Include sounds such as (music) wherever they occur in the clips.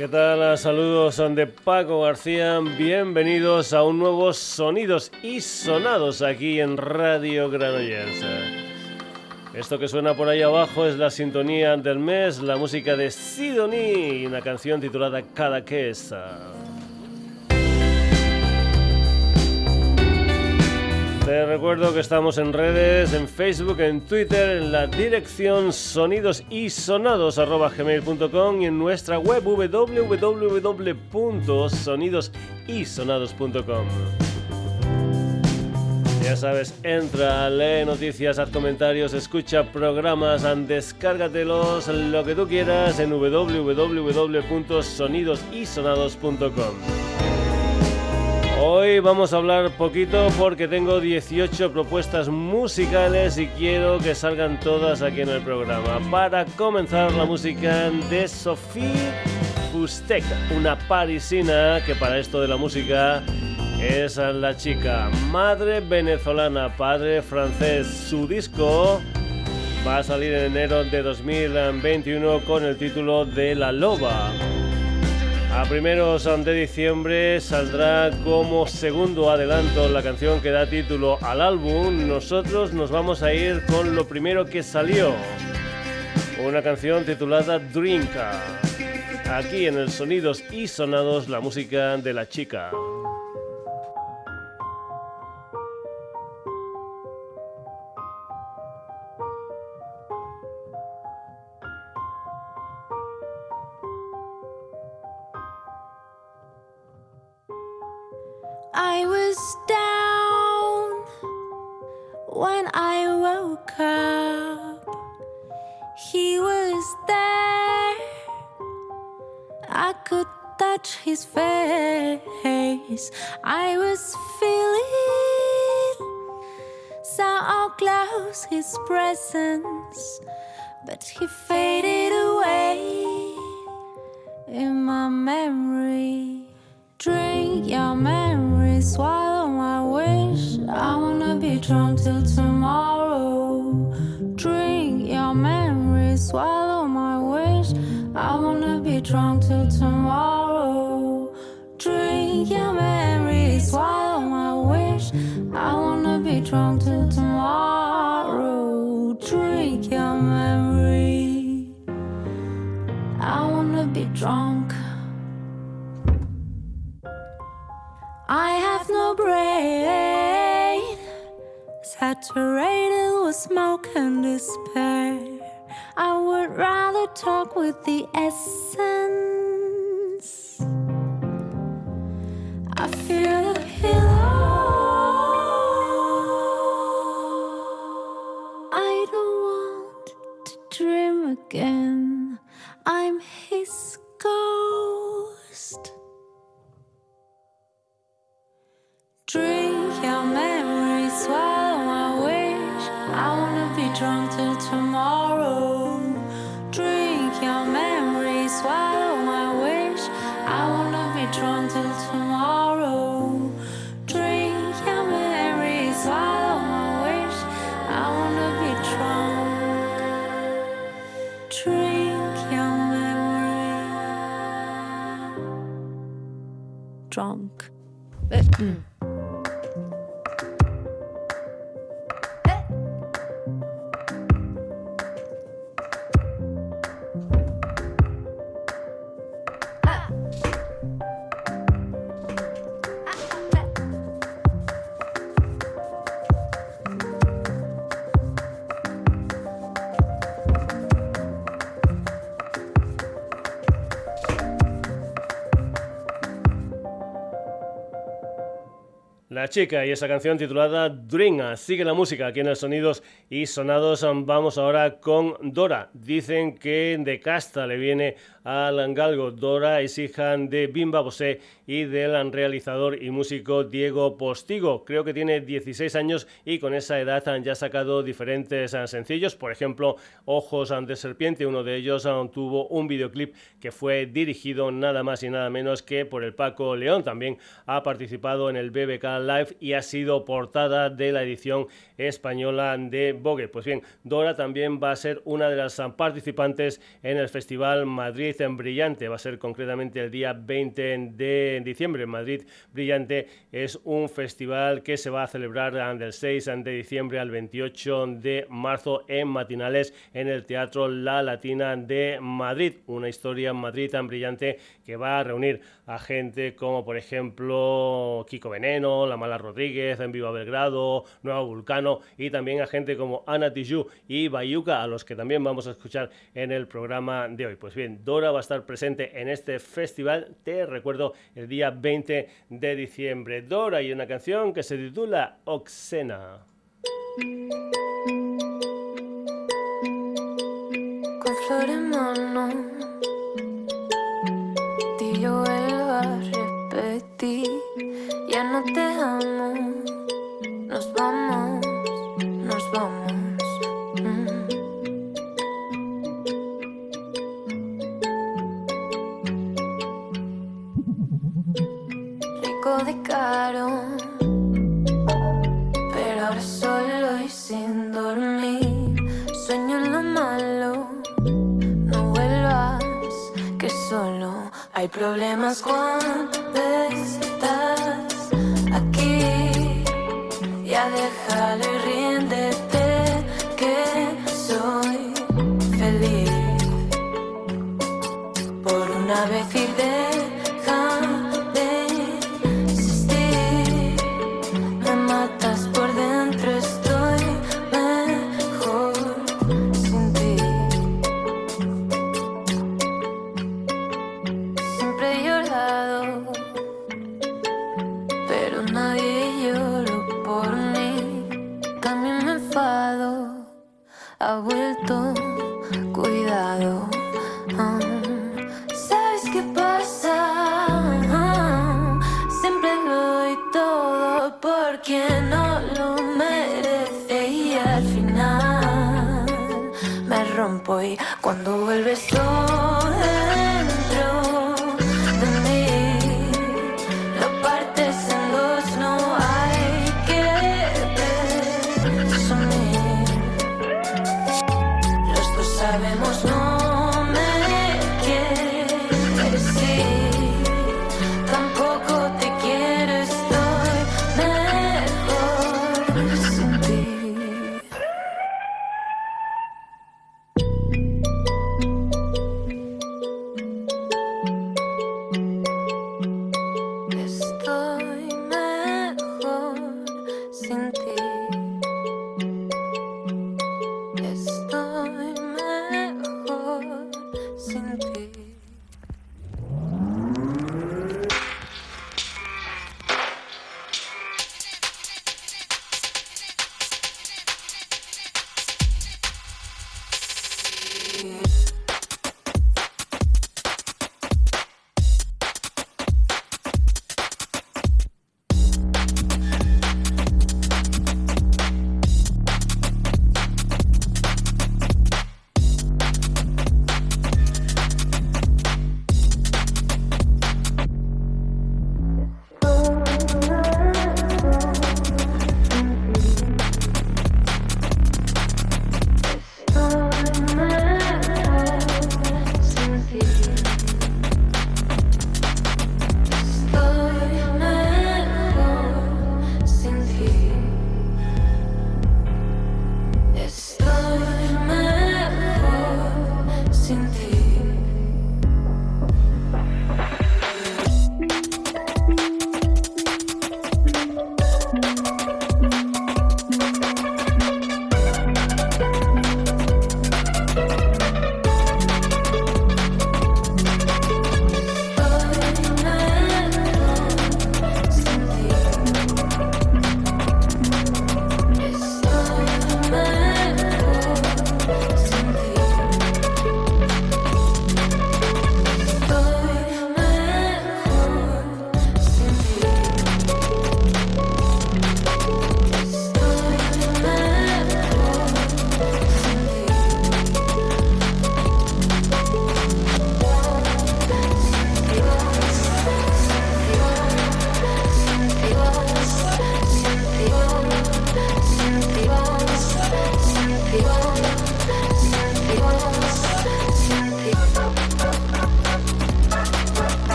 ¿Qué tal? Saludos son de Paco García. Bienvenidos a un nuevo Sonidos y Sonados aquí en Radio Granollers. Esto que suena por ahí abajo es la sintonía del mes, la música de Sidonie y una canción titulada Cada Quesa. Te recuerdo que estamos en redes, en Facebook, en Twitter, en la dirección sonidosisonados.gmail.com y en nuestra web www.sonidosisonados.com. Ya sabes, entra, lee noticias, haz comentarios, escucha programas, descárgatelos, lo que tú quieras en www.sonidosisonados.com. Hoy vamos a hablar poquito porque tengo 18 propuestas musicales y quiero que salgan todas aquí en el programa. Para comenzar la música de Sophie Fustek, una parisina que para esto de la música es la chica, madre venezolana, padre francés. Su disco va a salir en enero de 2021 con el título de La Loba. A primeros de diciembre saldrá como segundo adelanto la canción que da título al álbum. Nosotros nos vamos a ir con lo primero que salió. Una canción titulada Drinka. Aquí en el Sonidos y Sonados la música de la chica. I was down when I woke up. He was there. I could touch his face. I was feeling so close his presence, but he faded away in my memory. Drink your memory, swallow my wish. I wanna be drunk till tomorrow. Drink your memory, swallow my wish. I wanna be drunk till tomorrow. Drink your memory, swallow my wish. I wanna be drunk till tomorrow. Drink your memory. I wanna be drunk. I have no brain, saturated with smoke and despair. I would rather talk with the essence. I feel the pillow. I don't want to dream again. I'm his ghost. dream La chica y esa canción titulada Dream. Sigue la música aquí en el Sonidos y Sonados. Vamos ahora con Dora. Dicen que de casta le viene al galgo. Dora es hija de Bimba Bosé y del realizador y músico Diego Postigo. Creo que tiene 16 años y con esa edad ya ha sacado diferentes sencillos. Por ejemplo, Ojos de Serpiente. Uno de ellos tuvo un videoclip que fue dirigido nada más y nada menos que por el Paco León. También ha participado en el BBK Live y ha sido portada de la edición española de Vogue. Pues bien, Dora también va a ser una de las participantes en el Festival Madrid en Brillante. Va a ser concretamente el día 20 de diciembre. Madrid Brillante es un festival que se va a celebrar del 6 de diciembre al 28 de marzo en matinales en el Teatro La Latina de Madrid. Una historia Madrid tan brillante que va a reunir a gente como por ejemplo Kiko Veneno, La Mala Rodríguez, En Viva Belgrado, Nueva Vulcano y también a gente como Ana Tijoux y Bayuca, a los que también vamos a escuchar en el programa de hoy. Pues bien, Dora va a estar presente en este festival, te recuerdo, el día 20 de diciembre. Dora y una canción que se titula Oxena. Con te amo, nos vamos, nos vamos. Mm. Rico de caro, pero ahora solo y sin dormir, sueño en lo malo, no vuelvas, que solo hay problemas cuando cuando vuelves todo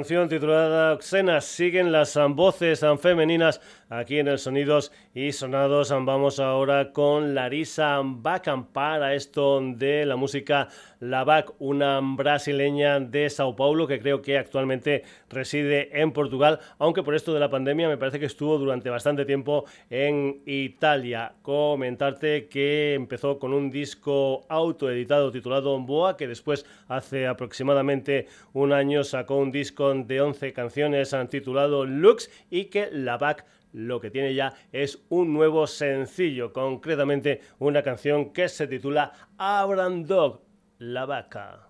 canción titulada Xena siguen las voces femeninas aquí en el Sonidos y Sonados. Vamos ahora con Larisa Bacan para esto de la música La Bac, una brasileña de Sao Paulo que creo que actualmente reside en Portugal, aunque por esto de la pandemia me parece que estuvo durante bastante tiempo en Italia. Comentarte que empezó con un disco autoeditado titulado Boa, que después hace aproximadamente un año sacó un disco de 11 canciones titulado Lux y que la lo que tiene ya es un nuevo sencillo, concretamente una canción que se titula Abran Dog, la vaca.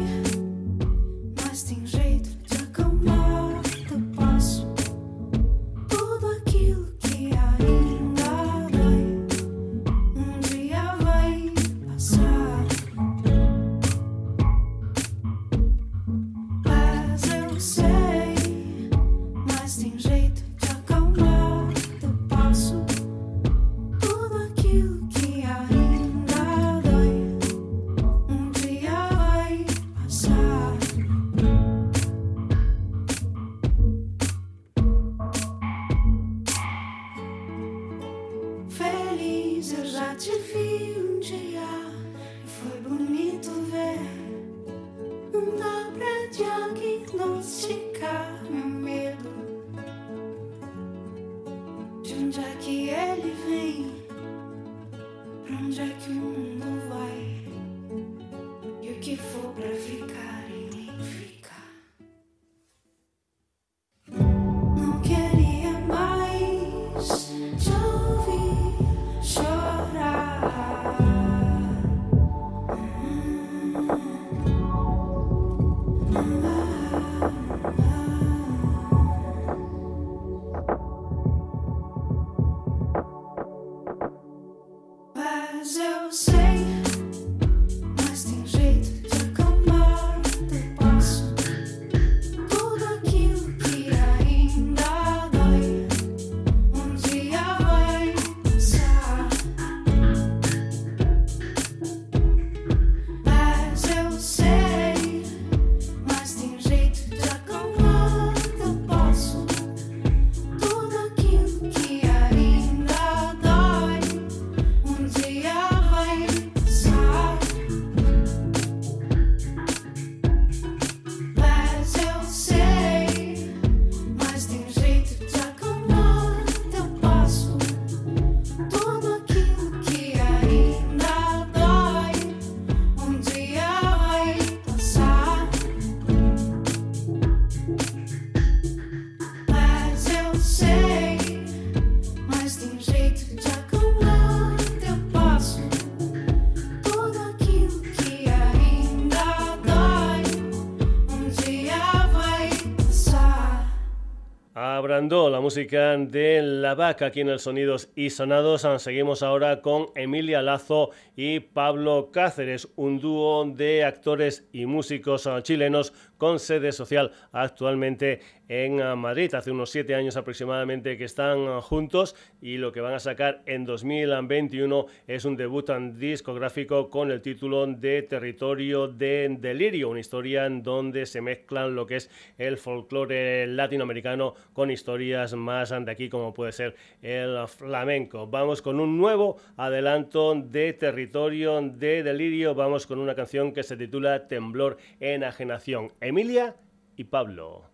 música de La Vaca aquí en el Sonidos y Sonados. Seguimos ahora con Emilia Lazo y Pablo Cáceres, un dúo de actores y músicos chilenos con sede social actualmente en Madrid. Hace unos siete años aproximadamente que están juntos y lo que van a sacar en 2021 es un debut discográfico con el título de Territorio de Delirio, una historia en donde se mezclan lo que es el folclore latinoamericano con historias más de aquí como puede ser el flamenco. Vamos con un nuevo adelanto de Territorio de Delirio. Vamos con una canción que se titula Temblor, Enajenación. Emilia y Pablo.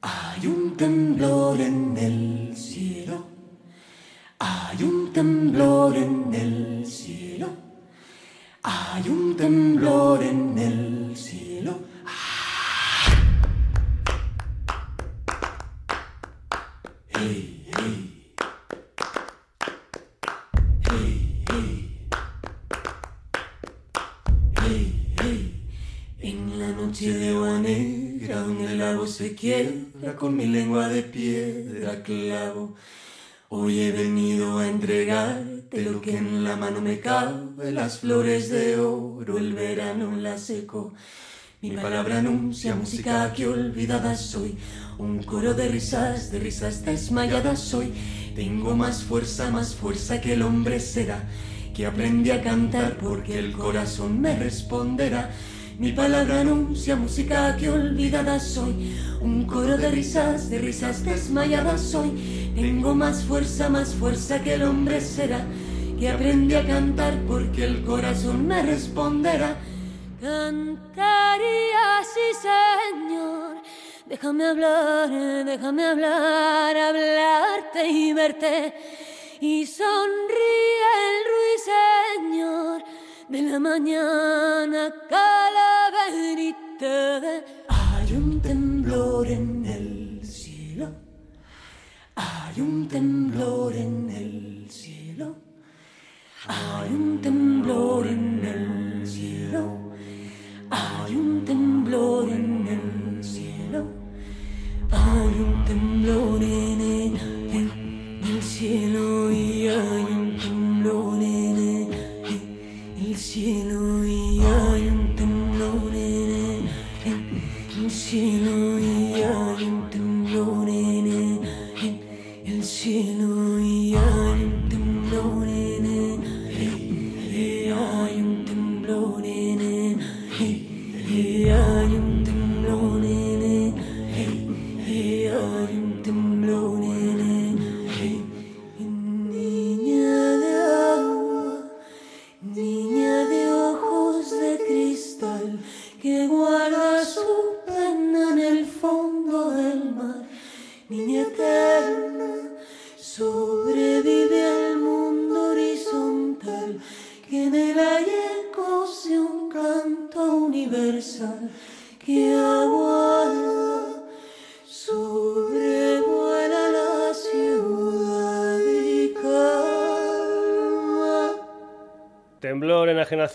Hay un temblor en el cielo. Hay un temblor en el cielo. Hay un temblor en el cielo. Hey. Se quiebra con mi lengua de piedra clavo. Hoy he venido a entregarte lo que en la mano me cabe, las flores de oro, el verano la seco. Mi palabra anuncia música que olvidada soy, un coro de risas, de risas desmayadas soy. Tengo más fuerza, más fuerza que el hombre será, que aprendí a cantar porque el corazón me responderá. Mi palabra anuncia música que olvidada soy. Un coro de risas, de risas desmayadas soy. Tengo más fuerza, más fuerza que el hombre será. Que aprendí a cantar porque el corazón me responderá. Cantaría, sí, Señor. Déjame hablar, déjame hablar, hablarte y verte. Y sonríe el ruiseñor de la mañana calaverita. Hay un temblor en el cielo, hay un temblor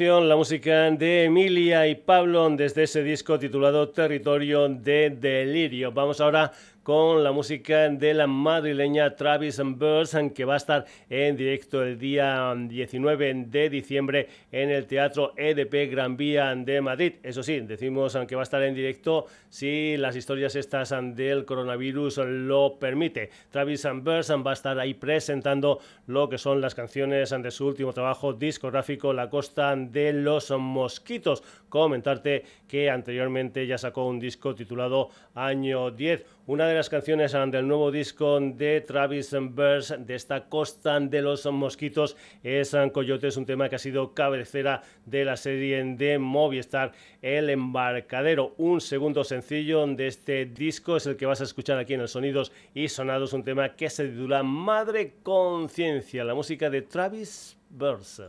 La música de Emilia y Pablo desde ese disco titulado Territorio de Delirio. Vamos ahora con la música de la madrileña Travis Burns, que va a estar en directo el día 19 de diciembre en el Teatro EDP Gran Vía de Madrid. Eso sí, decimos que va a estar en directo si las historias estas del coronavirus lo permite. Travis Burns va a estar ahí presentando lo que son las canciones de su último trabajo discográfico, La Costa de los Mosquitos. Comentarte que anteriormente ya sacó un disco titulado Año 10. Una de las canciones del nuevo disco de Travis Burns de esta Costa de los Mosquitos es Coyotes, un tema que ha sido cabecera de la serie de Movistar El Embarcadero. Un segundo sencillo de este disco es el que vas a escuchar aquí en el Sonidos y Sonados, un tema que se titula Madre Conciencia, la música de Travis Burns.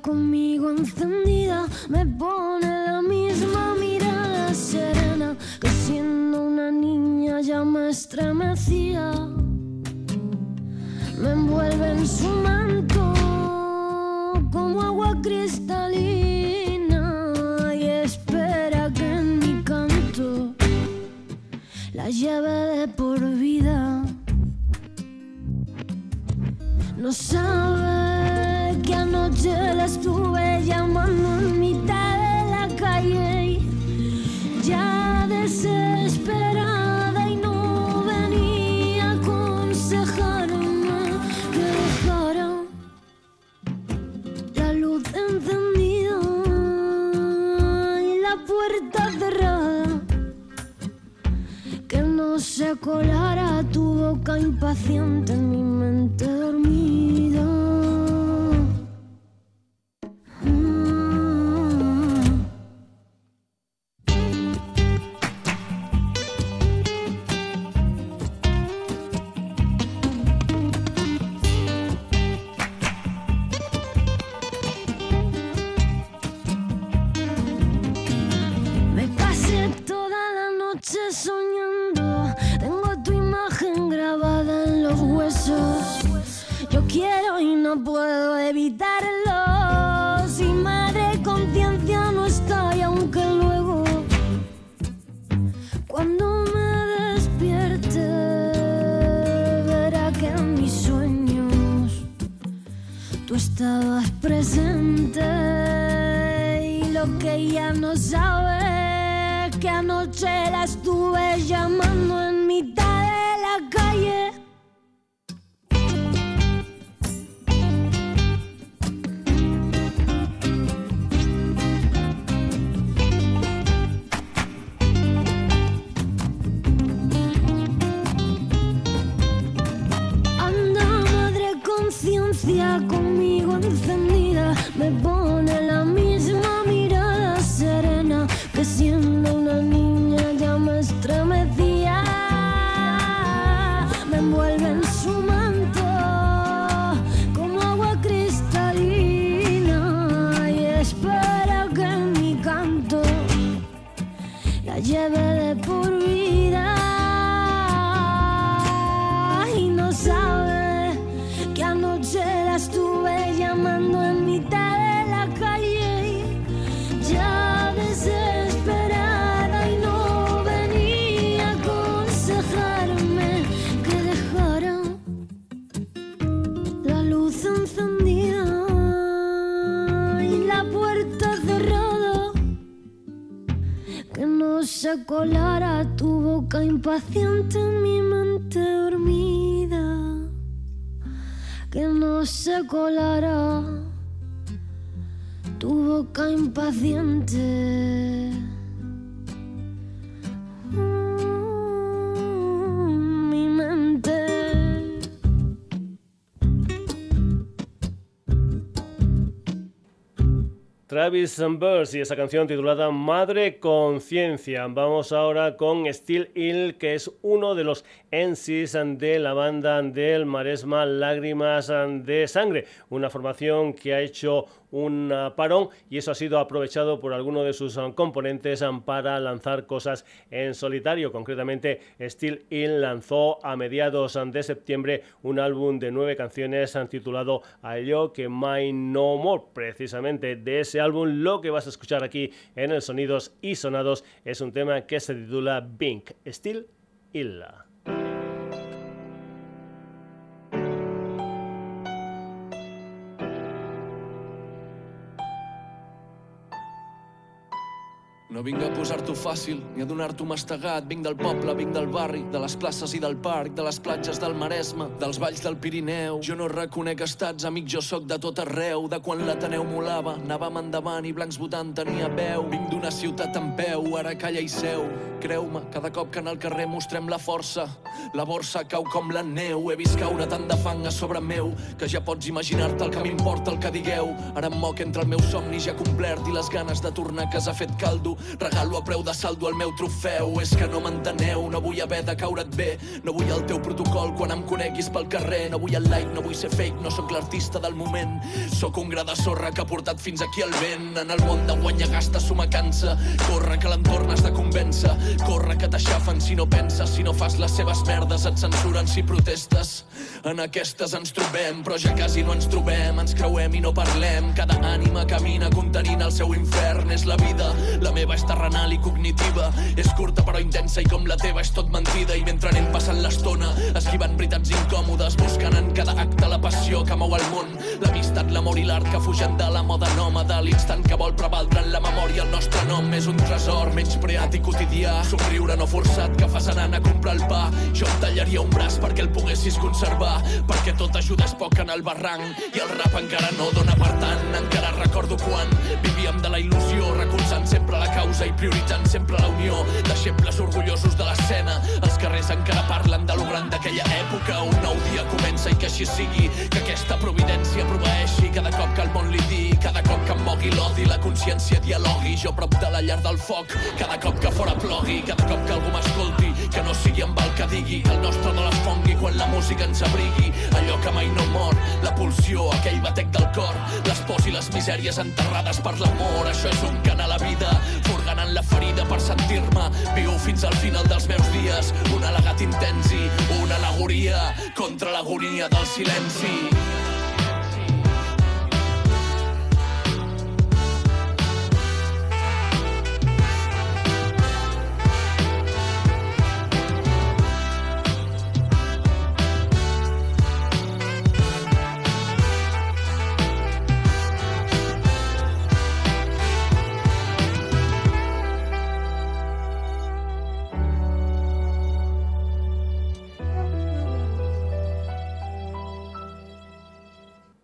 Conmigo encendida, me pone la misma mirada serena que siendo una niña ya me estremecía. Me envuelve en su manto como agua cristalina y espera que en mi canto la lleve de por vida. No sabe anoche la estuve llamando en mitad de la calle, ya desesperada y no venía a aconsejarme que dejara la luz encendida y la puerta cerrada que no se colara tu boca impaciente en mi mente presente y lo que ella no sabe que anoche la encendida, boca Travis Burns y esa canción titulada Madre Conciencia. Vamos ahora con Steel Hill, que es uno de los MCs de la banda del Maresma Lágrimas de Sangre, una formación que ha hecho un parón y eso ha sido aprovechado por alguno de sus um, componentes um, para lanzar cosas en solitario. Concretamente, Steel Hill lanzó a mediados um, de septiembre un álbum de nueve canciones titulado Yo que My No More. Precisamente de ese álbum, lo que vas a escuchar aquí en el Sonidos y Sonados es un tema que se titula Bink. Steel Hill. No vinc a posar-t'ho fàcil ni a donar-t'ho mastegat. Vinc del poble, vinc del barri, de les places i del parc, de les platges del Maresme, dels valls del Pirineu. Jo no reconec estats, amic, jo sóc de tot arreu. De quan l'Ateneu molava, anàvem endavant i blancs votant tenia veu. Vinc d'una ciutat en peu, ara calla i seu. Creu-me, cada cop que en el carrer mostrem la força, la borsa cau com la neu. He vist caure tant de fang a sobre meu que ja pots imaginar-te el que m'importa el que digueu. Ara em moc entre el meu somni ja complert i les ganes de tornar a casa fet caldo. Regalo a preu de saldo el meu trofeu. És que no m'enteneu, no vull haver de caure't bé. No vull el teu protocol quan em coneguis pel carrer. No vull el like, no vull ser fake, no sóc l'artista del moment. Sóc un gra de sorra que ha portat fins aquí el vent. En el món de guanya gasta suma cansa. Corre que l'entorn has de convèncer. Corre que t'aixafen si no penses, si no fas les seves merdes, et censuren si protestes. En aquestes ens trobem, però ja quasi no ens trobem. Ens creuem i no parlem. Cada ànima camina contenint el seu infern. És la vida, la meva és terrenal i cognitiva. És curta però intensa i com la teva és tot mentida. I mentre anem passant l'estona, esquivant veritats incòmodes, buscant en cada acte la passió que mou el món. L'amistat, l'amor i l'art que fugen de la moda nòmada. L'instant que vol prevaldre en la memòria el nostre nom és un tresor menys preat i quotidià. Somriure no forçat que fas anant a comprar el pa. Jo em tallaria un braç perquè el poguessis conservar, perquè tot ajuda és poc en el barranc i el rap encara no dona per tant. Encara recordo quan vivíem de la il·lusió, recolzant sempre la causa i prioritzant sempre la unió. Deixebles orgullosos de l'escena, els carrers encara parlen de lo gran d'aquella època. Un nou dia comença i que així sigui, que aquesta providència proveeixi cada cop que el món li digui, cada cop que em mogui l'odi, la consciència dialogui, jo prop de la llar del foc, cada cop que fora plogui, cada cop que algú m'escolti, que no sigui amb el que digui, el nostre no les fongui quan la música ens abrigui, allò que mai no mor, la pulsió, aquell batec del cor, les pors i les misèries enterrades per l'amor. Això és un cant a la vida, furganant la ferida per sentir-me viu fins al final dels meus dies. Un al·legat intens i una alegoria contra l'agonia del silenci.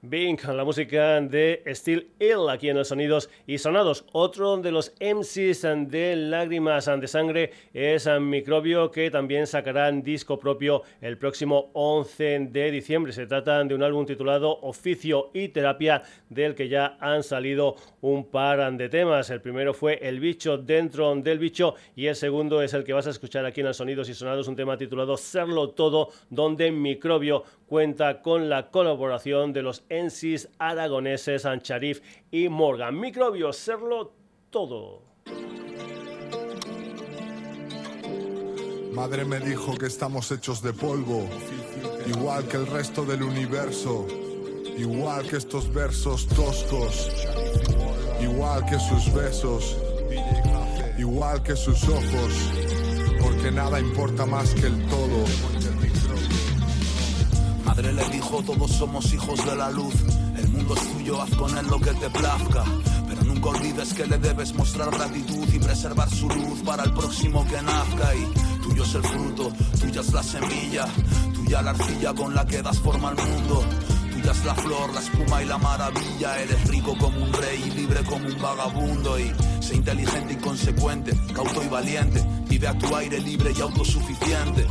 Bing, la música de Steel Hill aquí en los sonidos y sonados. Otro de los MCs de Lágrimas de Sangre es Microbio, que también sacarán disco propio el próximo 11 de diciembre. Se trata de un álbum titulado Oficio y Terapia, del que ya han salido un par de temas. El primero fue El bicho dentro del bicho y el segundo es el que vas a escuchar aquí en los sonidos y sonados, un tema titulado Serlo Todo, donde Microbio cuenta con la colaboración de los Aragoneses Ancharif y Morgan. Microbio, serlo todo. Madre me dijo que estamos hechos de polvo, igual que el resto del universo, igual que estos versos toscos, igual que sus besos, igual que sus ojos, porque nada importa más que el todo madre le dijo, todos somos hijos de la luz. El mundo es tuyo, haz con él lo que te plazca. Pero nunca olvides que le debes mostrar gratitud y preservar su luz para el próximo que nazca. Y tuyo es el fruto, tuya es la semilla, tuya la arcilla con la que das forma al mundo. Tuya es la flor, la espuma y la maravilla. Eres rico como un rey y libre como un vagabundo. Y sé inteligente y consecuente, cauto y valiente. Vive a tu aire libre y autosuficiente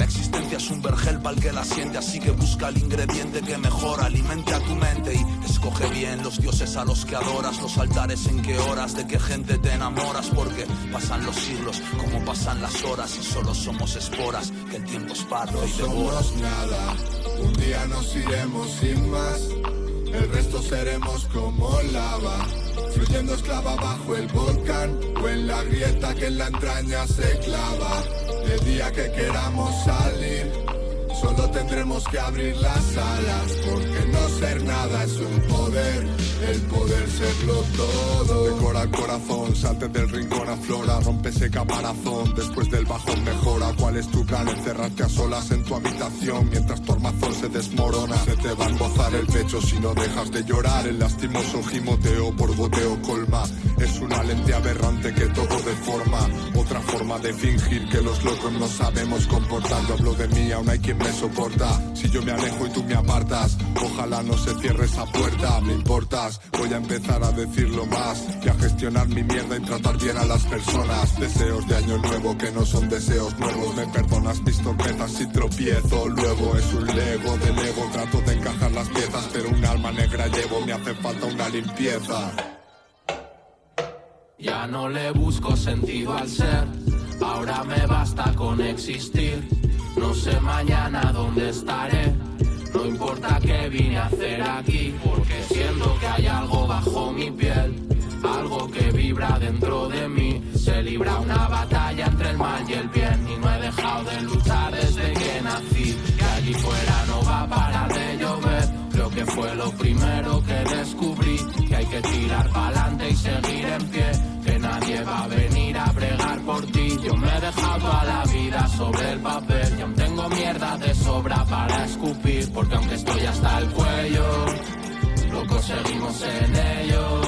la existencia es un vergel para el que la siente, así que busca el ingrediente que mejor alimente a tu mente y escoge bien los dioses a los que adoras, los altares en qué horas, de qué gente te enamoras, porque pasan los siglos como pasan las horas y solo somos esporas, que el tiempo es pardo y devora. somos nada, un día nos iremos sin más, el resto seremos como lava fluyendo esclava bajo el volcán o en la grieta que en la entraña se clava. El día que queramos salir, solo tendremos que abrir las alas, porque no ser nada es un poder el poder serlo todo. Decora el corazón, salte del rincón, aflora, rompe ese caparazón. Después del bajón mejora. ¿Cuál es tu plan? Encerrarte a solas en tu habitación mientras tu armazón se desmorona. Se te va a embozar el pecho si no dejas de llorar. El lastimoso gimoteo por goteo colma. Es una lente aberrante que todo deforma. De fingir que los locos no sabemos comportar. Yo hablo de mí, aún hay quien me soporta. Si yo me alejo y tú me apartas, ojalá no se cierre esa puerta. Me importa Voy a empezar a decirlo más y a gestionar mi mierda y tratar bien a las personas. Deseos de año nuevo que no son deseos nuevos. Me perdonas mis tormentas si tropiezo. Luego es un lego de lego. Trato de encajar las piezas, pero un alma negra llevo. Me hace falta una limpieza. Ya no le busco sentido al ser. Ahora me basta con existir. No sé mañana dónde estaré no importa qué vine a hacer aquí, porque siento que hay algo bajo mi piel, algo que vibra dentro de mí. Se libra una batalla entre el mal y el bien, y no he dejado de luchar desde que nací. Que allí fuera no va a parar de llover. Creo que fue lo primero que descubrí, que hay que tirar para adelante y seguir en pie, nadie va a venir a bregar por ti. Yo me he dejado a la vida sobre el papel y aún tengo mierda de sobra para escupir, porque aunque estoy hasta el cuello, lo conseguimos en ello.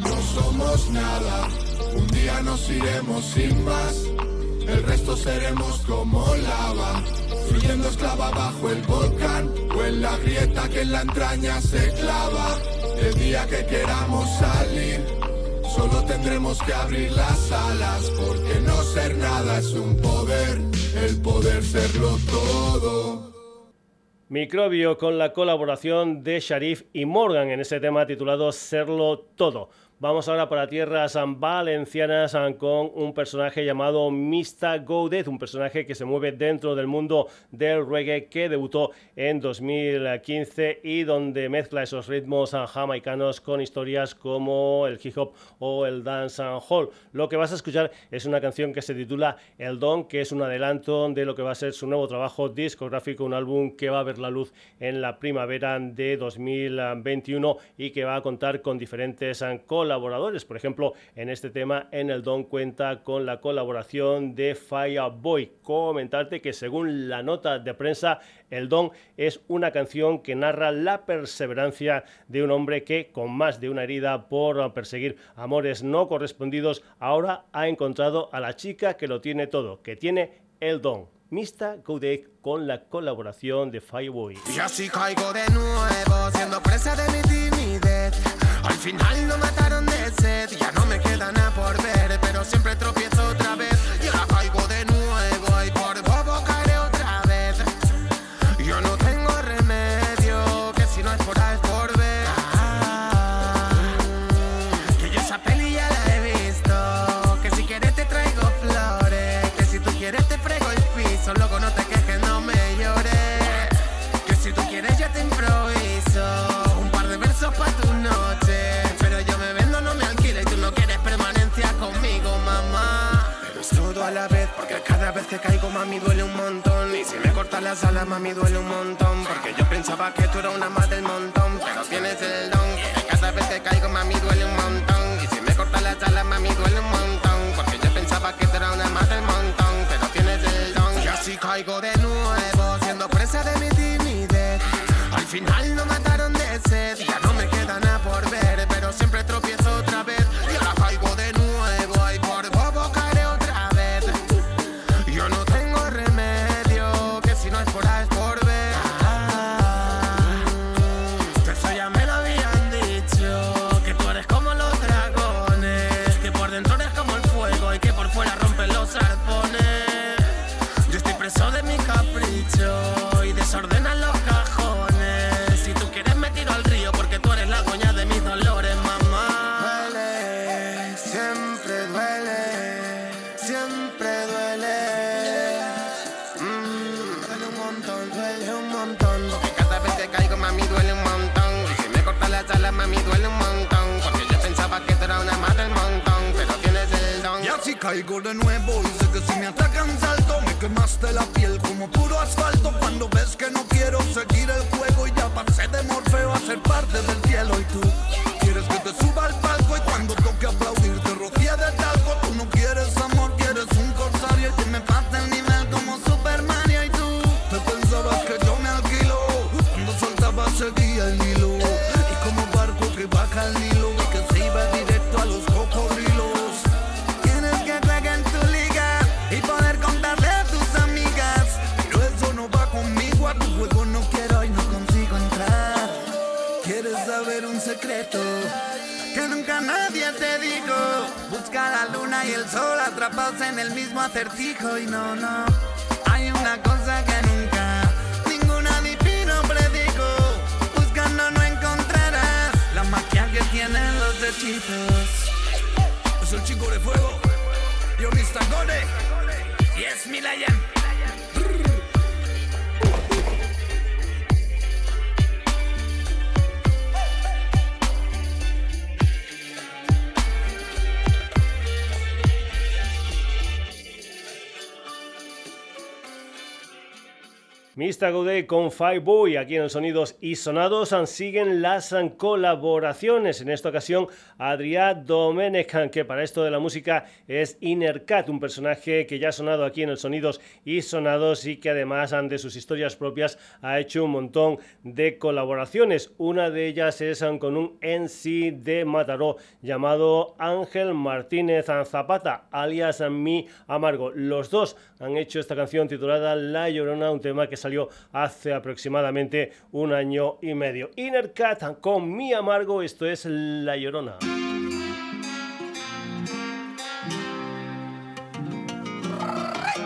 No somos nada, un día nos iremos sin más, el resto seremos como lava, fluyendo esclava bajo el volcán o en la grieta que en la entraña se clava. El día que queramos salir, solo tendremos que abrir las alas, porque no ser nada es un poder, el poder serlo todo. Microbio con la colaboración de Sharif y Morgan en ese tema titulado Serlo Todo. Vamos ahora para tierras valencianas con un personaje llamado Mista Godet, un personaje que se mueve dentro del mundo del reggae que debutó en 2015 y donde mezcla esos ritmos jamaicanos con historias como el hip hop o el dance hall. Lo que vas a escuchar es una canción que se titula El Don, que es un adelanto de lo que va a ser su nuevo trabajo discográfico, un álbum que va a ver la luz en la primavera de 2021 y que va a contar con diferentes colaboradores. Por ejemplo, en este tema, en el Don cuenta con la colaboración de Fireboy. Comentarte que según la nota de prensa, el Don es una canción que narra la perseverancia de un hombre que, con más de una herida por perseguir amores no correspondidos, ahora ha encontrado a la chica que lo tiene todo, que tiene el Don. Mista Codec con la colaboración de Fireboy. Y así caigo de nuevo, siendo presa de mi. Al final no mataron de sed, ya no me queda nada por ver, pero siempre tropiezo otra vez. Y vez que caigo, mami, duele un montón. Y si me cortas las alas, mami, duele un montón. Porque yo pensaba que tú eras una más del montón, pero tienes el don. Cada vez que caigo, mami, duele un montón. Y si me cortas las alas, mami, duele un montón. Porque yo pensaba que tú eras una más del montón, pero tienes el don. Y así caigo de nuevo, siendo presa de mi timidez. Al final no mataron acertijo. Y no, no, Mr. Godet con Fireboy, aquí en el Sonidos y Sonados siguen las colaboraciones. En esta ocasión, Adrià Domenech, que para esto de la música es Innercat, un personaje que ya ha sonado aquí en el Sonidos y Sonados y que además de sus historias propias ha hecho un montón de colaboraciones. Una de ellas es con un NC de Mataró llamado Ángel Martínez Zapata, alias Mi Amargo. Los dos han hecho esta canción titulada La Llorona, un tema que salió hace aproximadamente un año y medio. Innercat con Mi Amargo, esto es La Llorona.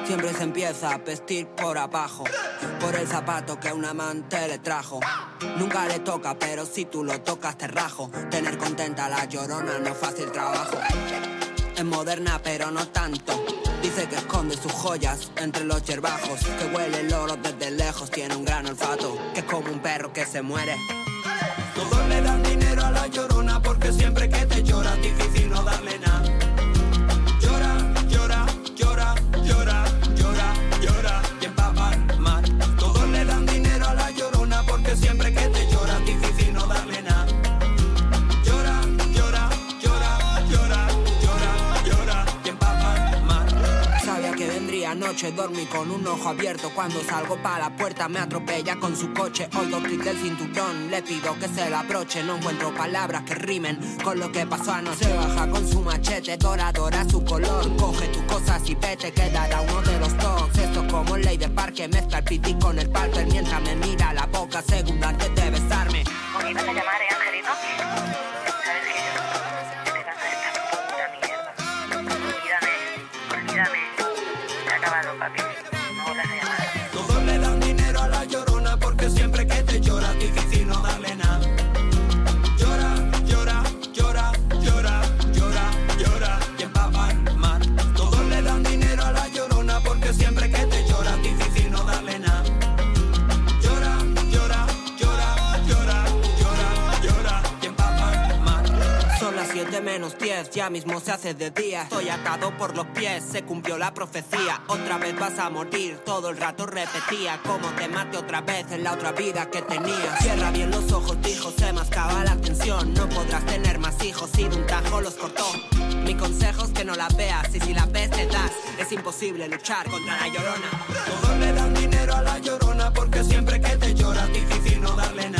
Siempre se empieza a vestir por abajo, por el zapato que un amante le trajo. Nunca le toca, pero si tú lo tocas te rajo. Tener contenta a la llorona no es fácil trabajo. Es moderna, pero no tanto. Dice que esconde sus joyas entre los yerbajos. Que huele el oro desde lejos, tiene un gran olfato. Que es como un perro que se muere. Todos le dan dinero a la llorona porque siempre que te llora difícil no darle nada. Noche, dormí con un ojo abierto. Cuando salgo para la puerta me atropella con su coche. Oigo clic del cinturón, le pido que se lo abroche. No encuentro palabras que rimen con lo que pasó anoche. Baja con su machete, doradora su color. Coge tus cosas y vete, quedará uno de los dos. Esto es como ley de parque, mezcla el piti con el palper mientras me mira la boca segunda antes de besarme. ¿Cómo ibas a 10, ya mismo se hace de día. Estoy atado por los pies, se cumplió la profecía. Otra vez vas a morir, todo el rato repetía. Como te mate otra vez en la otra vida que tenía. Cierra bien los ojos, dijo, se mascaba la atención. No podrás tener más hijos y de un tajo los cortó. Mi consejo es que no la veas y si la ves te das. Es imposible luchar contra la llorona. Todos le dan dinero a la llorona porque siempre que te llora difícil no darle nada.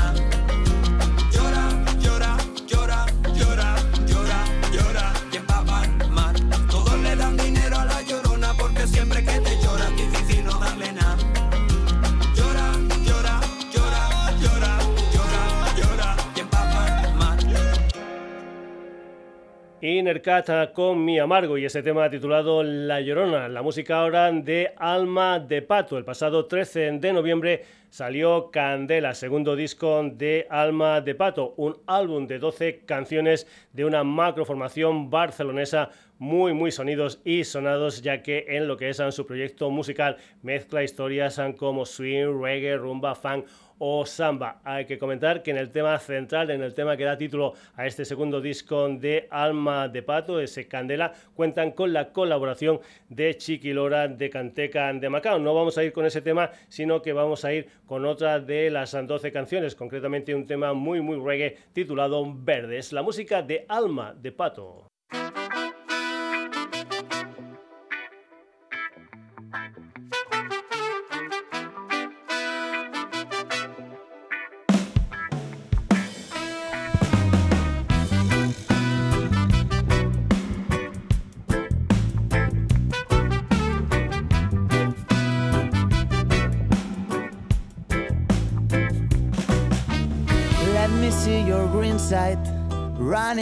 Inner Cat con Mi Amargo y ese tema titulado La Llorona, la música ahora de Alma de Pato. El pasado 13 de noviembre salió Candela, segundo disco de Alma de Pato, un álbum de 12 canciones de una macroformación barcelonesa muy muy sonidos y sonados ya que en lo que es en su proyecto musical mezcla historias como swing, reggae, rumba, funk o samba. Hay que comentar que en el tema central, en el tema que da título a este segundo disco de Alma de Pato, ese Candela, cuentan con la colaboración de Chiqui Lora de Canteca de Macao. No vamos a ir con ese tema, sino que vamos a ir con otra de las 12 canciones, concretamente un tema muy muy reggae titulado Verdes, la música de Alma de Pato.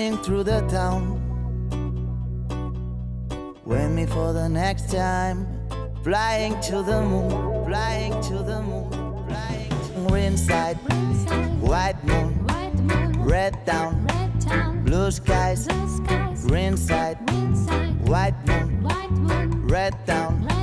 Running through the town. Wait me for the next time. Flying to the moon, flying to the moon, flying to green side, white moon, White moon. red town, blue skies, green side, white moon, red town,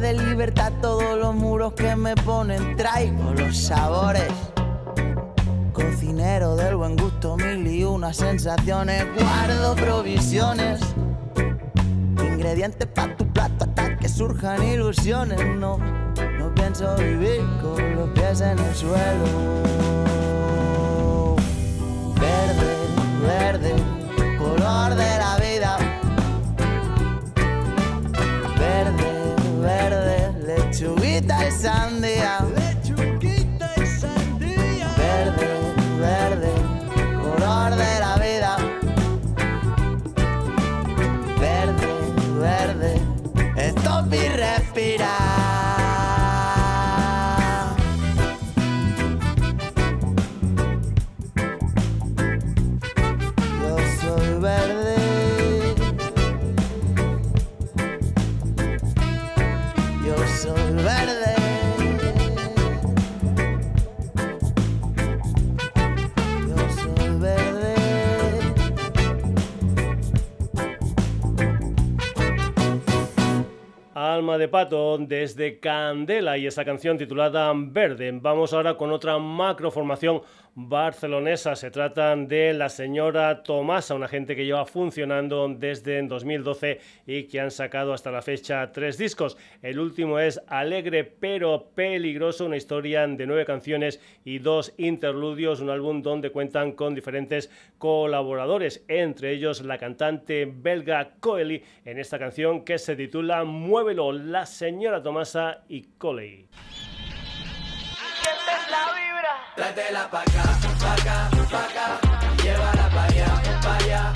de libertad todos los muros que me ponen. Traigo los sabores Cocinero del buen gusto, mil y una sensaciones. Guardo provisiones, ingredientes para tu plato hasta que surjan ilusiones. No, no pienso vivir con los pies en el suelo. Verde, verde, color de la de sandía. De Pato desde Candela y esa canción titulada Verde. Vamos ahora con otra macroformación barcelonesa. Se trata de la señora Tomasa, una gente que lleva funcionando desde 2012 y que han sacado hasta la fecha tres discos. El último es Alegre pero peligroso, una historia de nueve canciones y dos interludios, un álbum donde cuentan con diferentes colaboradores, entre ellos la cantante belga Coeli en esta canción que se titula Muévelo, la señora Tomasa y Coley. Tráetela pa' acá, pa' acá, pa' acá, llévala pa' allá, pa' allá.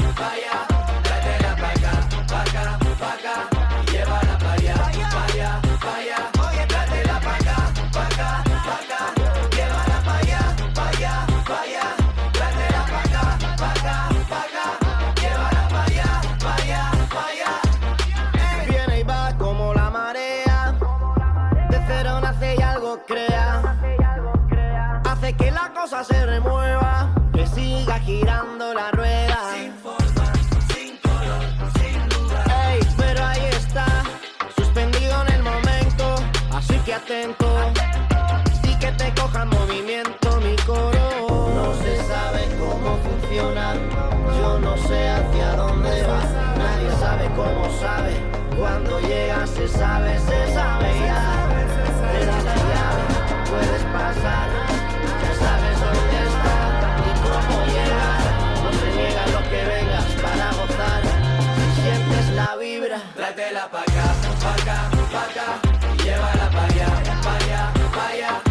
Se sabe ya. Te das la llave, puedes pasar, ya sabes dónde está y cómo llegar. No se niega lo que vengas para gozar, si sientes la vibra. Tráetela pa' acá, pa' acá, pa' acá, llévala pa' allá, pa' allá, pa' allá.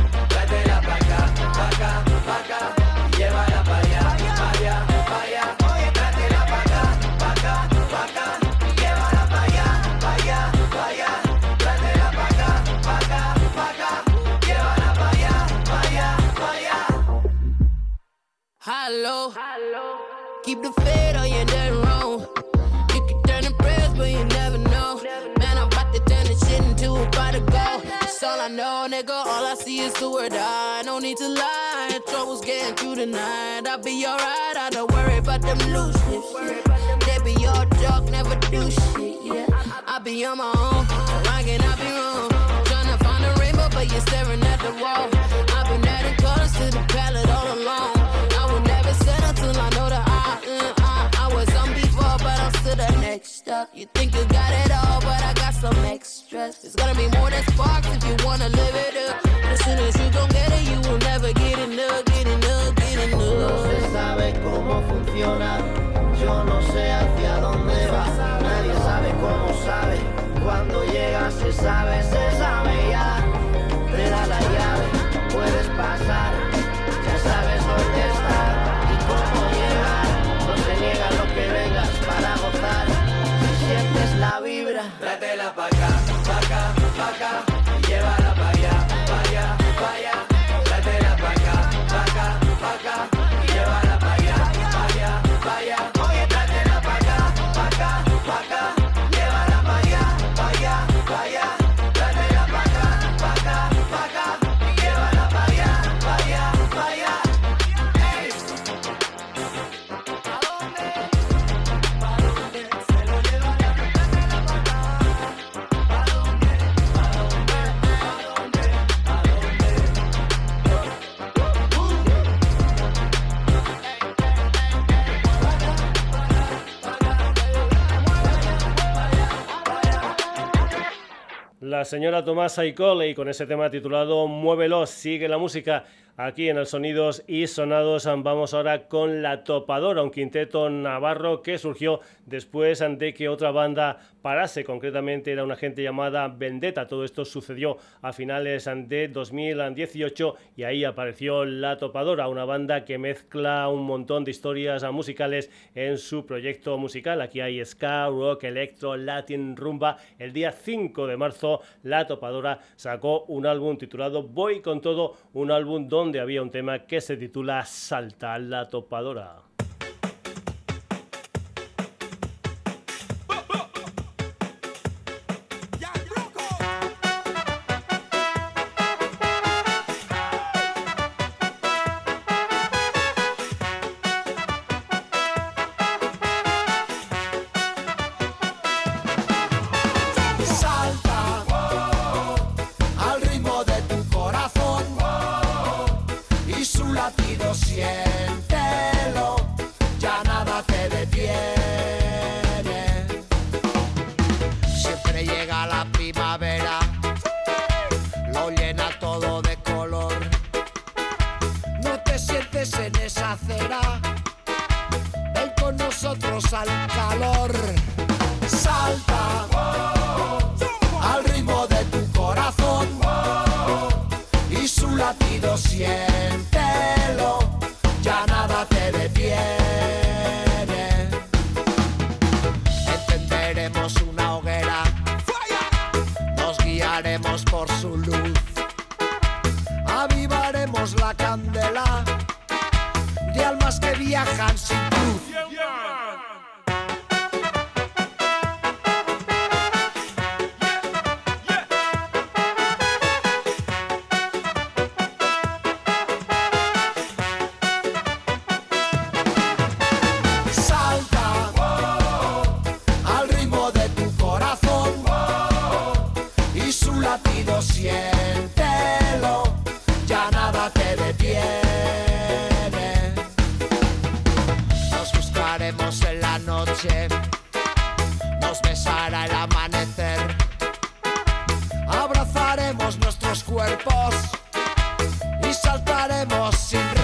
Hello. Keep the faith or you're done wrong. You can turn and prayers, but you never know. Man, I'm about to turn this shit into a pot of gold. That's all I know, nigga. All I see is do or die. No need to lie. Trouble's getting through the night. I'll be alright. I don't worry about them loose lips. Yeah. They be all talk, never do shit. Yeah. I be on my own. Why can I be wrong? Tryna find a rainbow, but you're staring at the wall. I've been adding colors to the palette all along. I will till I was on before, but I'm still. You think you got it all, but I got some extras. It's gonna be more than sparks if you wanna live it up. But as soon as you gon' get it, you will never get enough, get enough, get No enough. se sabe cómo funciona, yo no sé hacia dónde va. Nadie sabe cómo sabe, cuando llega se sabe, se sabe ya. Te da la llave, puedes pasar, la vibra. Tráetela pa' acá, la señora Tomasa y y con ese tema titulado Muévelo, sigue la música aquí en el Sonidos y Sonados. Vamos ahora con La Topadora, un quinteto navarro que surgió después de que otra banda parase, concretamente era una gente llamada Vendetta. Todo esto sucedió a finales de 2018 y ahí apareció La Topadora, una banda que mezcla un montón de historias musicales en su proyecto musical. Aquí hay ska, rock, electro, latin, rumba. El día 5 de marzo, La Topadora sacó un álbum titulado Voy con todo, un álbum donde donde había un tema que se titula Salta la topadora. siempre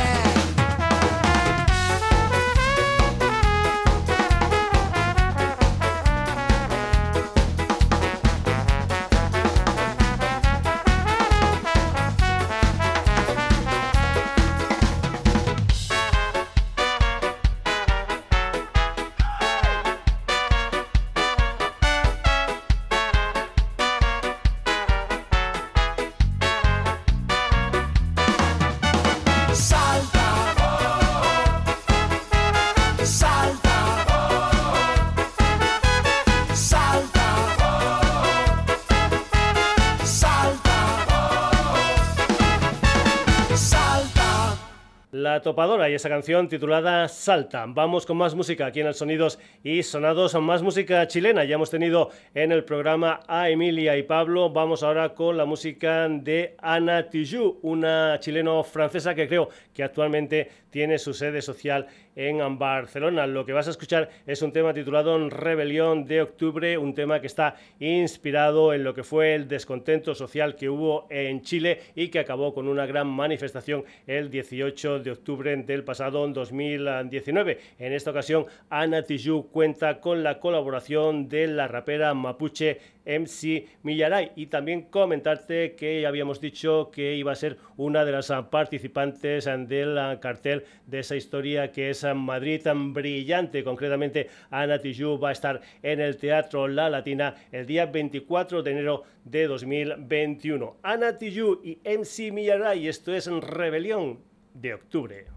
Topadora y esa canción titulada Salta. Vamos con más música aquí en el Sonidos y Sonados, más música chilena. Ya hemos tenido en el programa a Emilia y Pablo. Vamos ahora con la música de Ana Tijoux, una chileno-francesa que creo que actualmente tiene su sede social en Barcelona. Lo que vas a escuchar es un tema titulado Rebelión de Octubre, un tema que está inspirado en lo que fue el descontento social que hubo en Chile y que acabó con una gran manifestación el 18 de octubre del pasado 2019. En esta ocasión, Ana Tijoux cuenta con la colaboración de la rapera mapuche MC Millaray. Y también comentarte que ya habíamos dicho que iba a ser una de las participantes del cartel de esa historia que es Madrid tan brillante. Concretamente, Ana Tijoux va a estar en el Teatro La Latina el día 24 de enero de 2021. Ana Tijoux y MC Millaray, esto es Rebelión de Octubre.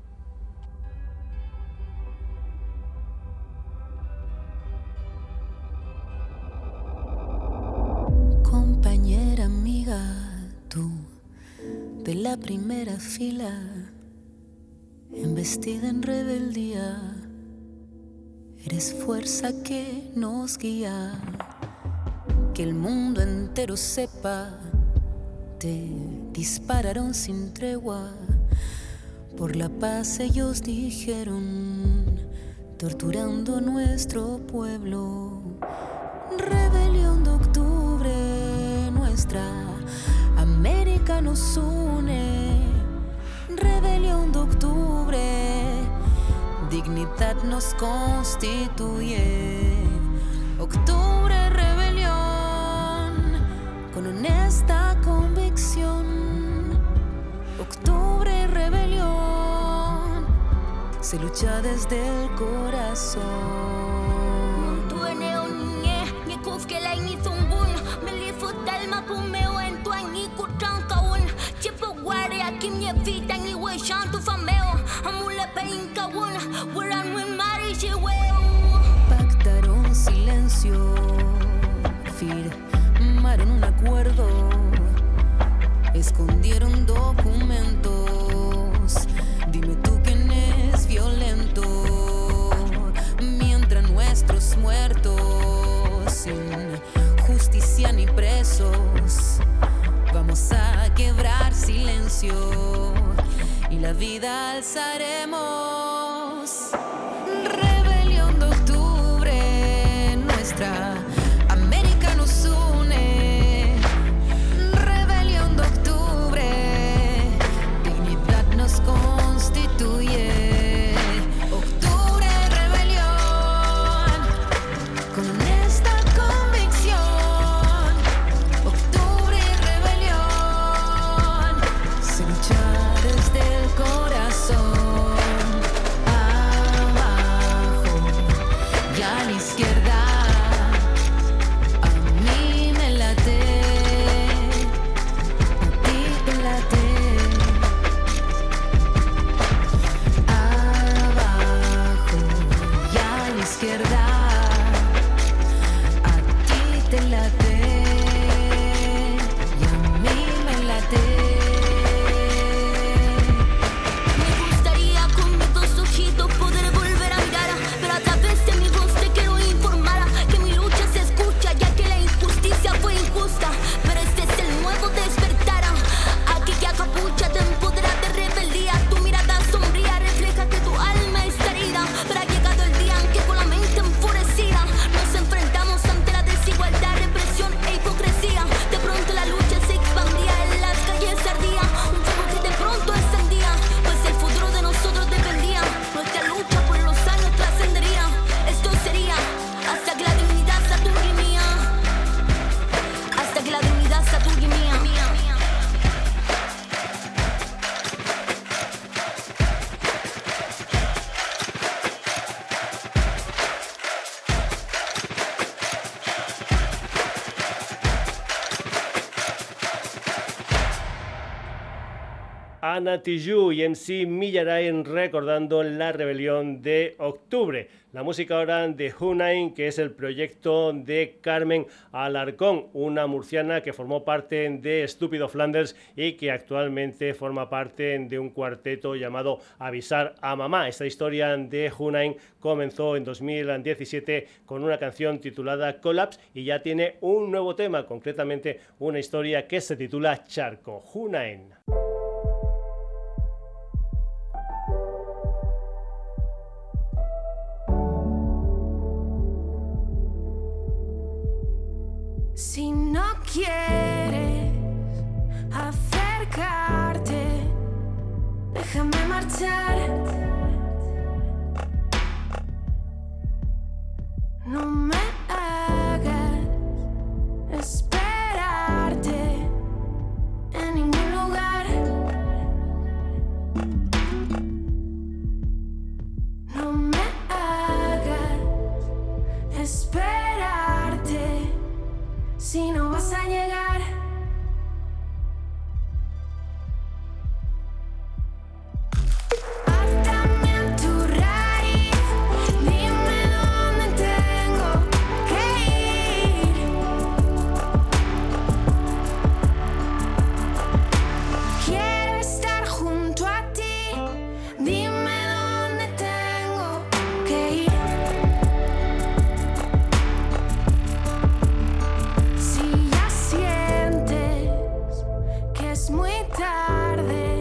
de la primera fila, embestida en rebeldía, eres fuerza que nos guía, que el mundo entero sepa, te dispararon sin tregua, por la paz ellos dijeron, torturando nuestro pueblo, rebelión de octubre nuestra América nos une. Dignidad nos constituye. Octubre, rebelión, con honesta convicción. Octubre, rebelión, se lucha desde el corazón. Pactaron silencio firmaron un acuerdo. Escondieron documentos dime tú quién es violento. Mientras nuestros muertos sin justicia ni presos vamos a quebrar silencio y la vida alzaremos. Nuestra Ana Tijoux y MC Millarain recordando la rebelión de octubre. La música ahora de Hunain, que es el proyecto de Carmen Alarcón, una murciana que formó parte de Estúpido Flanders y que actualmente forma parte de un cuarteto llamado Avisar a Mamá. Esta historia de Hunain comenzó en 2017 con una canción titulada Collapse y ya tiene un nuevo tema, concretamente una historia que se titula Charco. Hunain. Si no quieres acercarte, déjame marchar. No me antes.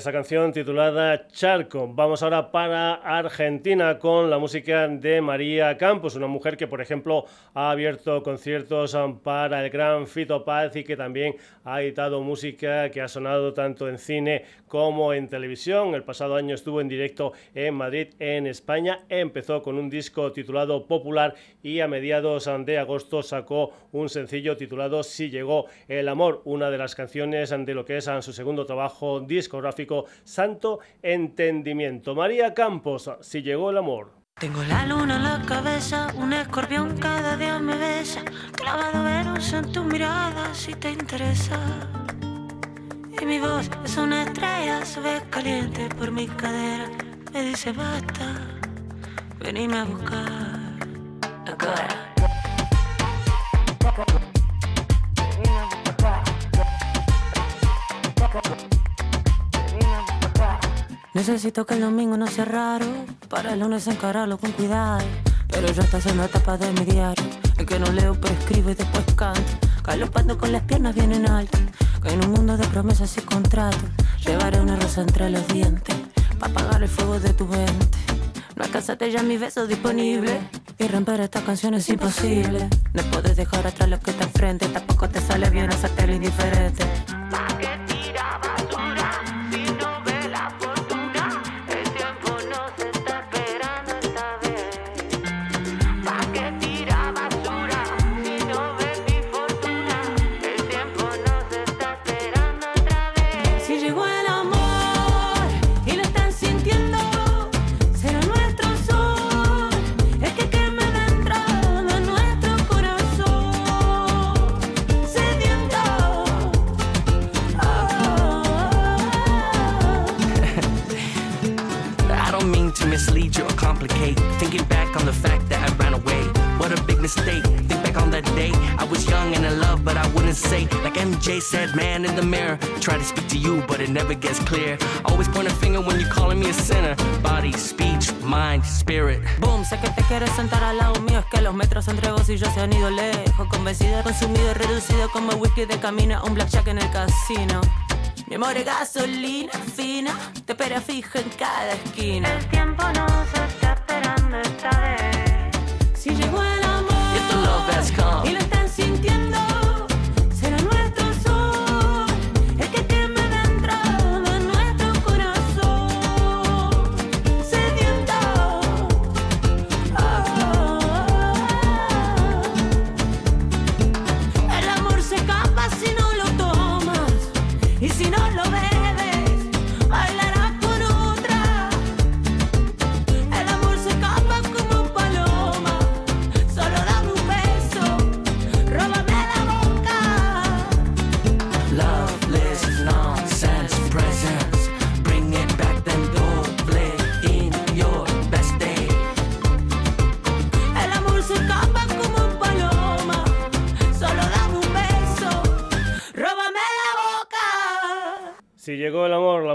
Esa canción titulada Charco. Vamos ahora para Argentina con la música de María Campos, una mujer que, por ejemplo, ha abierto conciertos um, para el gran Fito Paz y que también ha editado música que ha sonado tanto en cine como en televisión. El pasado año estuvo en directo en Madrid, en España. Empezó con un disco titulado Popular y a mediados um, de agosto sacó un sencillo titulado Si llegó el amor, una de las canciones um, de lo que es su segundo trabajo disco Santo Entendimiento. María Campos, si llegó el amor. Tengo la luna en la cabeza, un escorpión cada día me besa, clavado Venus en tu mirada si te interesa. Y mi voz es una estrella, se ve caliente por mi cadera, me dice basta, venime a buscar. Ahora. Necesito que el domingo no sea raro, para el lunes encararlo con cuidado. Pero ya estás en la etapa de mi diario, en que no leo, pero escribo y después canto. Galopando con las piernas bien en alto, que en un mundo de promesas y contratos, llevaré una rosa entre los dientes, para apagar el fuego de tu mente. No alcanzaste ya mi beso disponible, y romper esta canción es imposible. No puedes dejar atrás lo que está enfrente, tampoco te sale bien hacerte lo indiferente. Said man in the mirror. Try to speak to you, but it never gets clear. Always point a finger when you're calling me a sinner. Body, speech, mind, spirit. Boom, sé que te quieres sentar al lado mío. Es que los metros entre vos y yo se han ido lejos. Convencido, consumido, reducido como whisky de camino. Un blackjack en el casino. Mi amor es gasolina fina, te espera fijo en cada esquina. El tiempo no se está esperando esta vez. Si llegó el amor, y lo están sintiendo.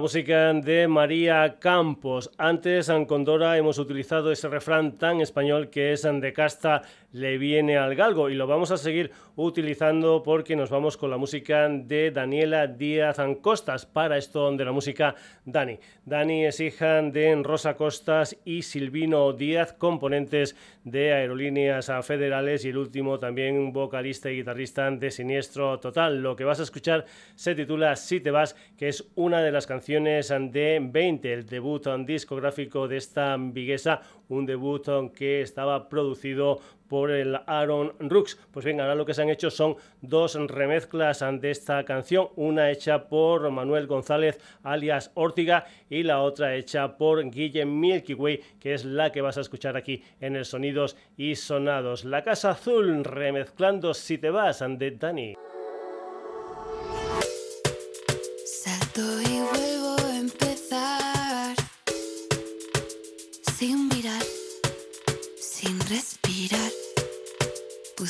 Música de María Campos. Antes, en Condora hemos utilizado ese refrán tan español que es de casta le viene al galgo y lo vamos a seguir utilizando porque nos vamos con la música de Daniela Díaz Costas. Para esto de la música, Dani. Dani es hija de Rosa Costas y Silvino Díaz, componentes de Aerolíneas Federales y el último también vocalista y guitarrista de Siniestro Total. Lo que vas a escuchar se titula Si te vas, que es una de las canciones de 20, el debut discográfico de esta viguesa, un debut que estaba producido por el Aaron Rooks. Pues bien, ahora lo que se han hecho son dos remezclas de esta canción, una hecha por Manuel González alias Ortiga y la otra hecha por Guillem Milky Way, que es la que vas a escuchar aquí en el Sonidos y Sonados. La Casa Azul remezclando Si te vas de Dani.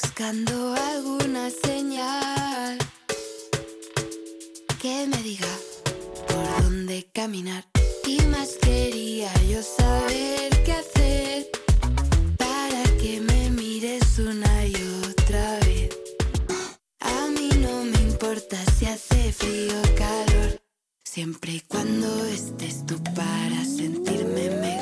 Buscando alguna señal que me diga por dónde caminar. Y más quería yo saber qué hacer para que me mires una y otra vez. A mí no me importa si hace frío o calor, siempre y cuando estés tú para sentirme mejor.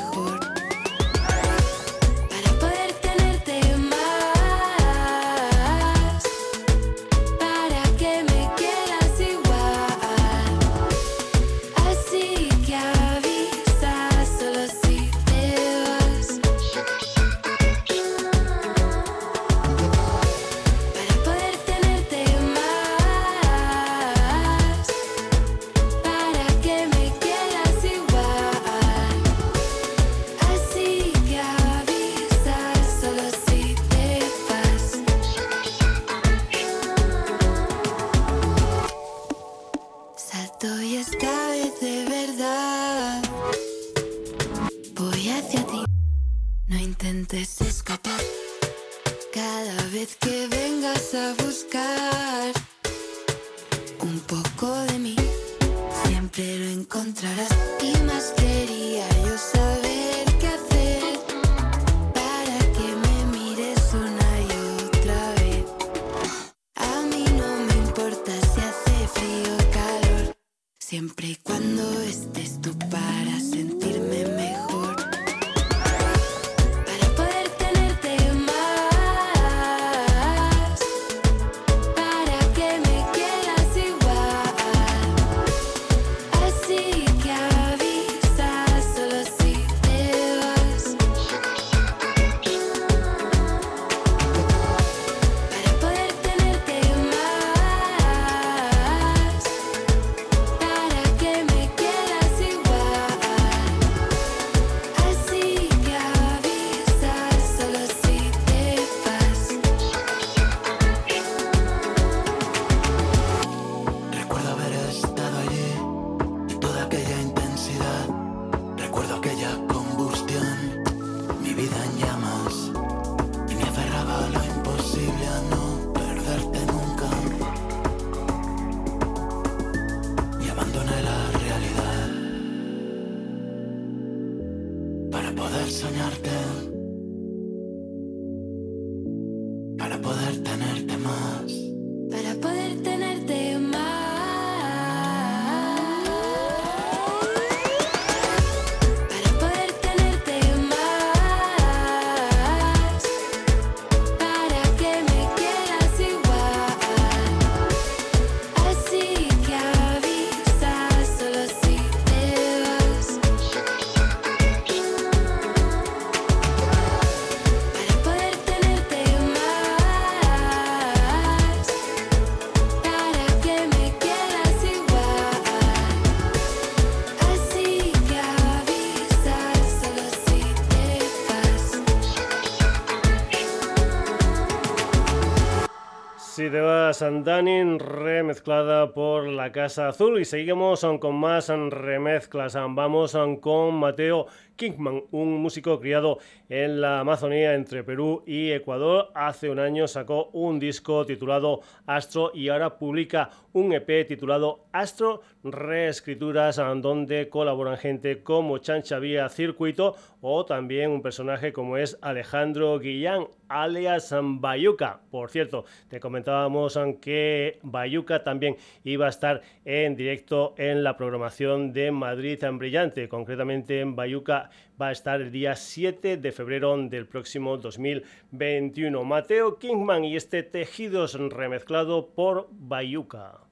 Sandanin remezclada por la Casa Azul y seguimos con más remezclas. Vamos con Mateo Kingman, un músico criado en la Amazonía entre Perú y Ecuador. Hace un año sacó un disco titulado Astro y ahora publica un EP titulado Astro Reescrituras, donde colaboran gente como Chancha Vía Circuito o también un personaje como es Alejandro Guillán, alias Bayuca. Por cierto, te comentábamos que Bayuca también iba a estar en directo en la programación de Madrid en Brillante. Concretamente en Bayuca va a estar el día 7 de febrero del próximo 2021. Mateo Kingman y este Tejidos remezclado por Bayuca.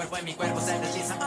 cuerpo en mi cuerpo se desliza.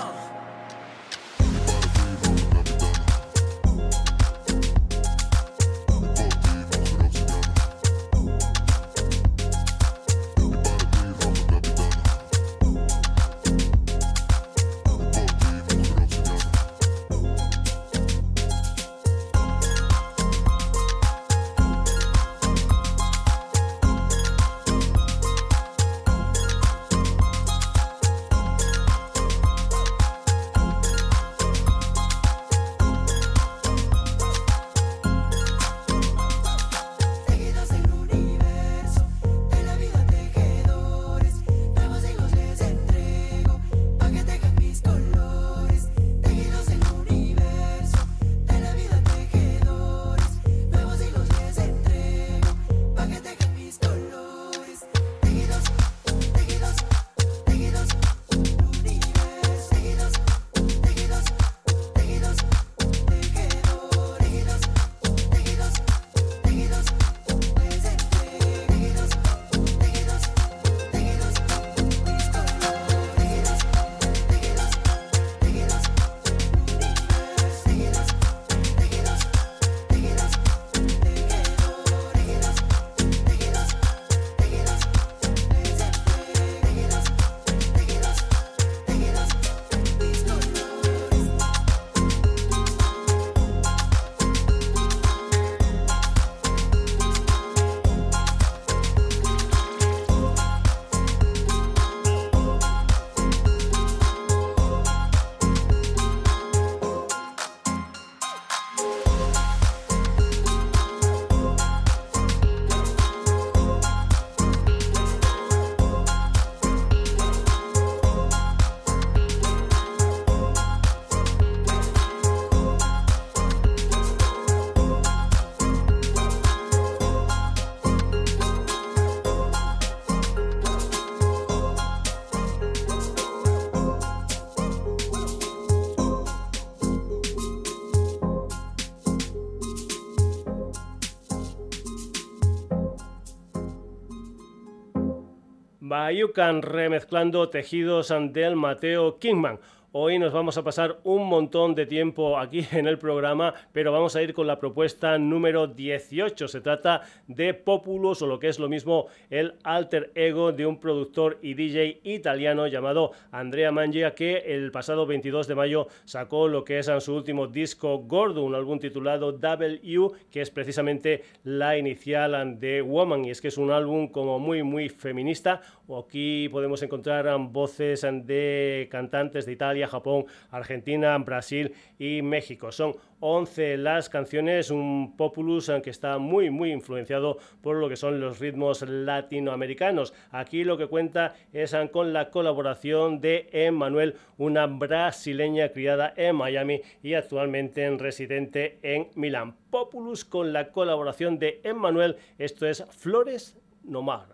Bayucan remezclando tejidos del Mateo Kingman. Hoy nos vamos a pasar un montón de tiempo aquí (laughs) en el programa, pero vamos a ir con la propuesta número 18. Se trata de Populus o lo que es lo mismo el alter ego de un productor y DJ italiano llamado Andrea Mangia que el pasado 22 de mayo sacó lo que es en su último disco gordo, un álbum titulado W, que es precisamente la inicial de Woman y es que es un álbum como muy muy feminista. Aquí podemos encontrar voces de cantantes de Italia Japón, Argentina, Brasil y México. Son 11 las canciones, un populus que está muy muy influenciado por lo que son los ritmos latinoamericanos. Aquí lo que cuenta es con la colaboración de Emmanuel, una brasileña criada en Miami y actualmente residente en Milán. Populus con la colaboración de Emmanuel, esto es Flores Nomar.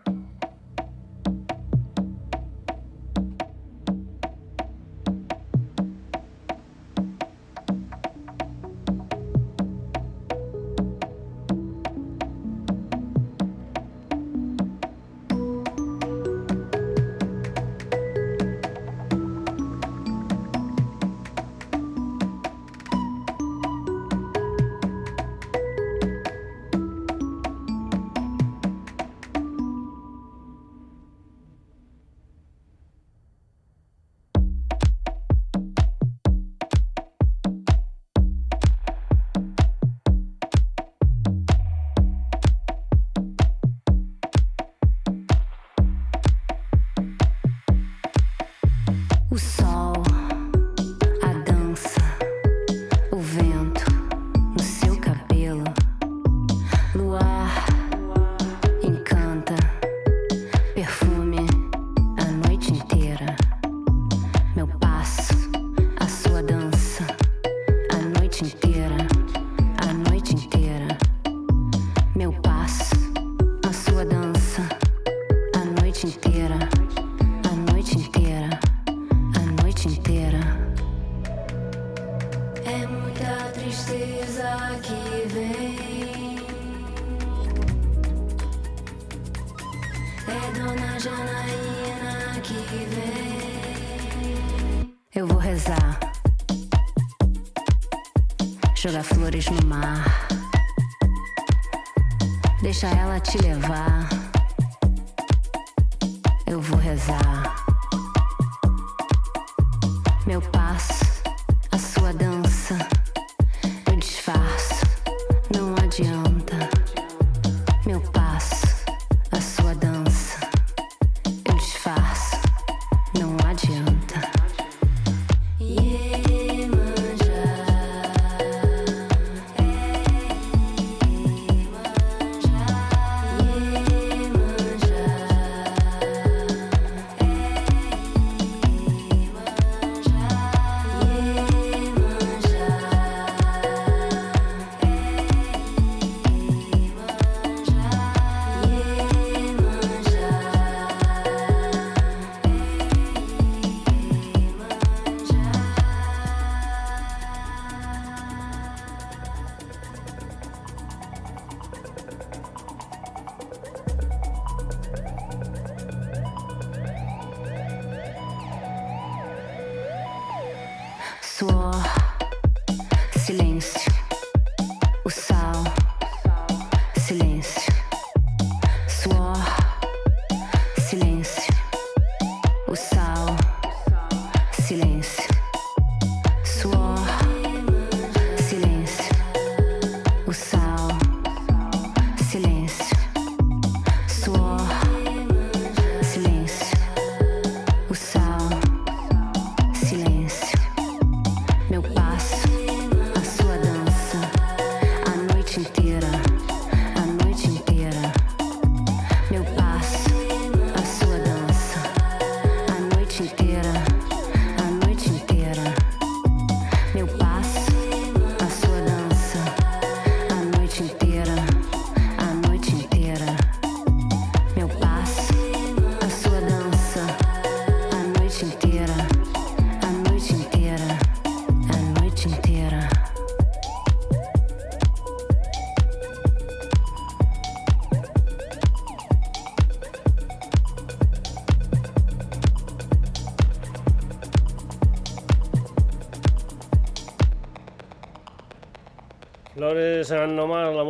o sol.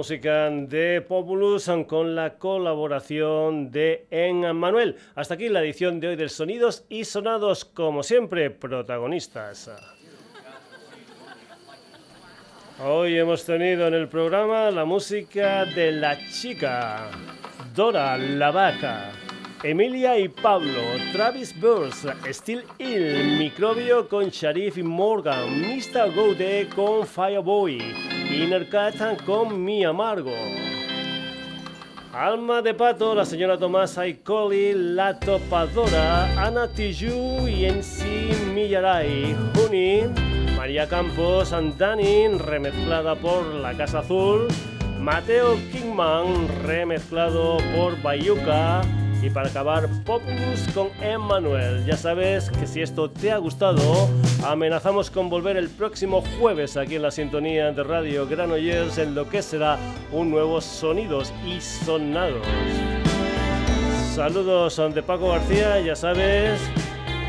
Música de Populus con la colaboración de En Manuel. Hasta aquí la edición de hoy del Sonidos y Sonados, como siempre, protagonistas. Hoy hemos tenido en el programa la música de la chica, Dora la vaca. Emilia y Pablo, Travis Burns, Steel Hill, Microbio con Sharif y Morgan, Mr. Gode con Fireboy, Inner Cat con Mi Amargo. Alma de Pato, la señora Tomasa y Collie, La Topadora, Ana Tijoux y NC Millaray, Juni, María Campos, Andanin, remezclada por La Casa Azul, Mateo Kingman, remezclado por Bayuca, y para acabar, Populus con Emmanuel. Ya sabes que si esto te ha gustado, amenazamos con volver el próximo jueves aquí en la sintonía de Radio Granollers en lo que será un nuevo Sonidos y Sonados. Saludos de Paco García, ya sabes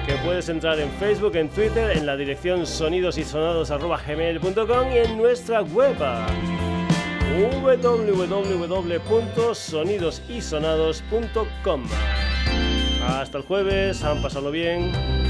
que puedes entrar en Facebook, en Twitter, en la dirección sonidosysonados.gmail.com y en nuestra web www.sonidosysonados.com. Hasta el jueves, han pasado bien.